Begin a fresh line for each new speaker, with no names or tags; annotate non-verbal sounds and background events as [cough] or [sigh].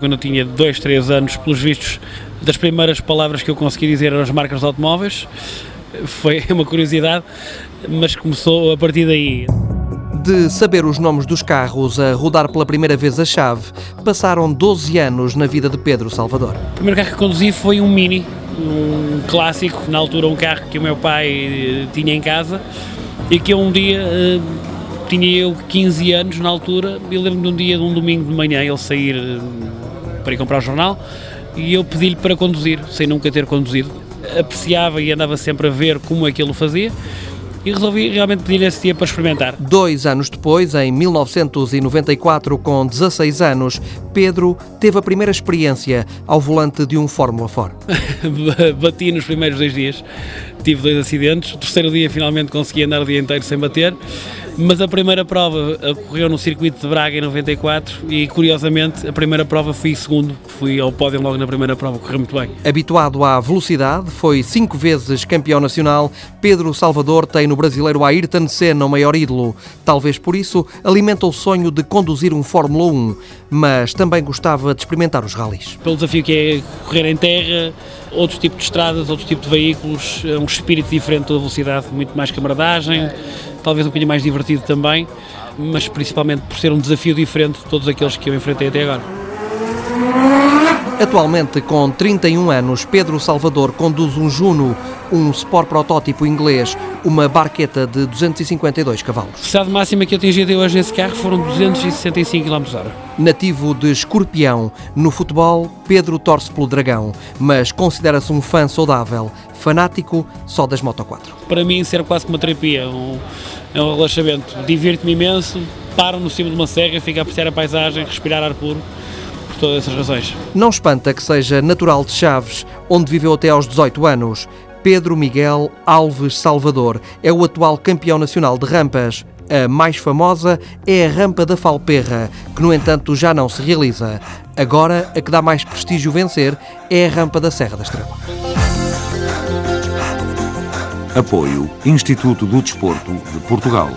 Quando eu tinha 2, 3 anos, pelos vistos, das primeiras palavras que eu consegui dizer eram as marcas de automóveis. Foi [laughs] uma curiosidade, mas começou a partir daí.
De saber os nomes dos carros a rodar pela primeira vez a chave, passaram 12 anos na vida de Pedro Salvador.
O primeiro carro que conduzi foi um Mini, um clássico, na altura um carro que o meu pai eh, tinha em casa e que um dia eh, tinha eu 15 anos na altura e lembro-me de um dia, de um domingo de manhã, ele sair eh, para ir comprar o jornal e eu pedi-lhe para conduzir, sem nunca ter conduzido. Apreciava e andava sempre a ver como ele o fazia e resolvi realmente pedir-lhe esse dia para experimentar.
Dois anos depois, em 1994, com 16 anos, Pedro teve a primeira experiência ao volante de um Fórmula 4. [laughs]
Bati nos primeiros dois dias, tive dois acidentes. O terceiro dia finalmente consegui andar o dia inteiro sem bater. Mas a primeira prova ocorreu no circuito de Braga em 94 e, curiosamente, a primeira prova fui segundo. Fui ao pódio logo na primeira prova, correu muito bem.
Habituado à velocidade, foi cinco vezes campeão nacional. Pedro Salvador tem no brasileiro Ayrton Senna o maior ídolo. Talvez por isso alimenta o sonho de conduzir um Fórmula 1, mas também gostava de experimentar os ralis.
Pelo desafio que é correr em terra, outro tipo de estradas, outro tipo de veículos, um espírito diferente da velocidade, muito mais camaradagem talvez um bocadinho mais divertido também, mas principalmente por ser um desafio diferente de todos aqueles que eu enfrentei até agora.
Atualmente, com 31 anos, Pedro Salvador conduz um Juno, um Sport protótipo inglês, uma barqueta de 252 cavalos. A
velocidade máxima que atingi até hoje nesse carro foram 265 km/h.
Nativo de Escorpião, no futebol, Pedro torce pelo Dragão, mas considera-se um fã saudável, fanático só das Moto 4.
Para mim, ser quase como uma terapia, um, é um relaxamento. Divirto-me imenso, paro no cimo de uma serra, fico a apreciar a paisagem, respirar ar puro todas essas razões.
Não espanta que seja natural de Chaves, onde viveu até aos 18 anos. Pedro Miguel Alves Salvador é o atual campeão nacional de rampas. A mais famosa é a Rampa da Falperra, que no entanto já não se realiza. Agora, a que dá mais prestígio vencer é a Rampa da Serra da Estrela.
Apoio Instituto do Desporto de Portugal.